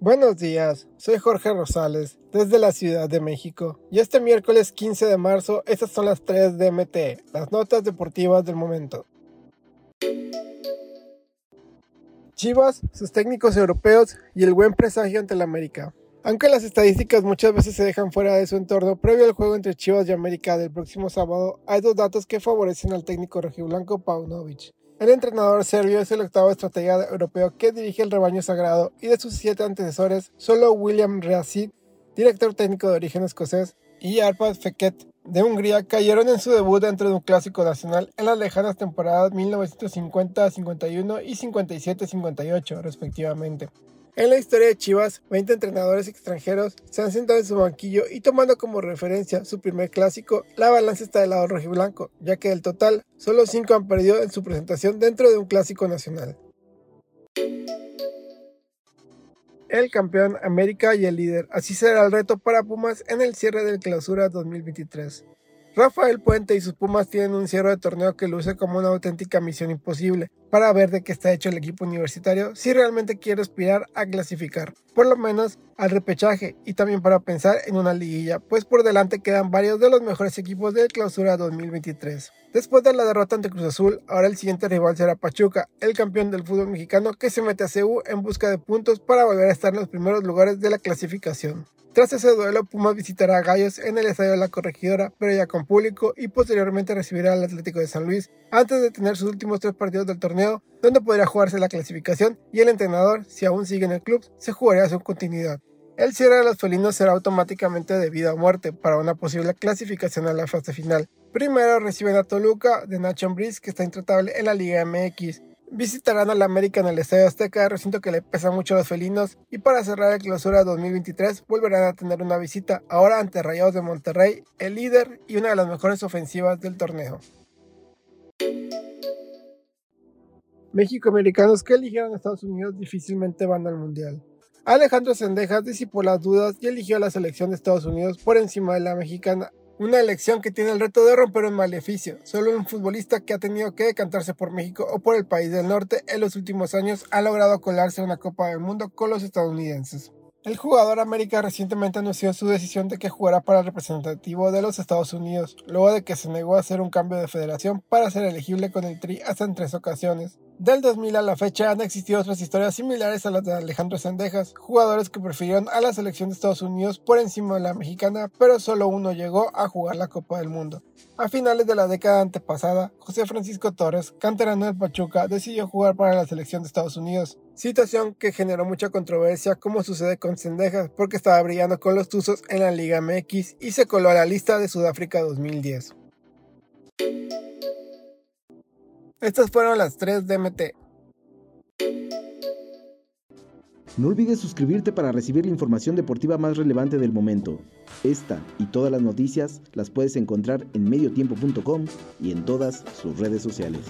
Buenos días, soy Jorge Rosales, desde la Ciudad de México, y este miércoles 15 de marzo estas son las 3 de las notas deportivas del momento. Chivas, sus técnicos europeos y el buen presagio ante el América. Aunque las estadísticas muchas veces se dejan fuera de su entorno, previo al juego entre Chivas y América del próximo sábado, hay dos datos que favorecen al técnico rojiblanco Paunovic. El entrenador serbio es el octavo estratega europeo que dirige el rebaño sagrado y de sus siete antecesores, solo William Reacid, director técnico de origen escocés, y Arpad Feket de Hungría cayeron en su debut dentro de un clásico nacional en las lejanas temporadas 1950-51 y 57-58 respectivamente. En la historia de Chivas, 20 entrenadores extranjeros se han sentado en su banquillo y tomando como referencia su primer clásico, la balanza está del lado rojiblanco, ya que del total, solo 5 han perdido en su presentación dentro de un clásico nacional. El campeón América y el líder, así será el reto para Pumas en el cierre del clausura 2023. Rafael Puente y sus Pumas tienen un cierre de torneo que luce como una auténtica misión imposible para ver de qué está hecho el equipo universitario si realmente quiere aspirar a clasificar, por lo menos al repechaje y también para pensar en una liguilla, pues por delante quedan varios de los mejores equipos de clausura 2023. Después de la derrota ante Cruz Azul, ahora el siguiente rival será Pachuca, el campeón del fútbol mexicano que se mete a CU en busca de puntos para volver a estar en los primeros lugares de la clasificación. Tras ese duelo, Pumas visitará a Gallos en el Estadio de la Corregidora, pero ya con público, y posteriormente recibirá al Atlético de San Luis, antes de tener sus últimos tres partidos del torneo, donde podrá jugarse la clasificación, y el entrenador, si aún sigue en el club, se jugaría su continuidad. El cierre de los felinos será automáticamente de vida o muerte para una posible clasificación a la fase final. Primero reciben a Toluca de Nacho Ambriz, que está intratable en la Liga MX. Visitarán al América en el Estadio Azteca, recinto que le pesa mucho a los felinos, y para cerrar la clausura 2023 volverán a tener una visita, ahora ante Rayados de Monterrey, el líder y una de las mejores ofensivas del torneo. México-americanos que eligieron a Estados Unidos difícilmente van al Mundial. Alejandro Sendejas disipó las dudas y eligió a la selección de Estados Unidos por encima de la mexicana una elección que tiene el reto de romper un maleficio. Solo un futbolista que ha tenido que decantarse por México o por el país del norte en los últimos años ha logrado colarse una Copa del Mundo con los estadounidenses. El jugador América recientemente anunció su decisión de que jugará para el representativo de los Estados Unidos, luego de que se negó a hacer un cambio de federación para ser elegible con el Tri hasta en tres ocasiones. Del 2000 a la fecha han existido otras historias similares a las de Alejandro Sendejas, jugadores que prefirieron a la selección de Estados Unidos por encima de la mexicana, pero solo uno llegó a jugar la Copa del Mundo. A finales de la década antepasada, José Francisco Torres, canterano del Pachuca, decidió jugar para la selección de Estados Unidos, situación que generó mucha controversia como sucede con Sendejas porque estaba brillando con los Tuzos en la Liga MX y se coló a la lista de Sudáfrica 2010. Estas fueron las 3 DMT. No olvides suscribirte para recibir la información deportiva más relevante del momento. Esta y todas las noticias las puedes encontrar en mediotiempo.com y en todas sus redes sociales.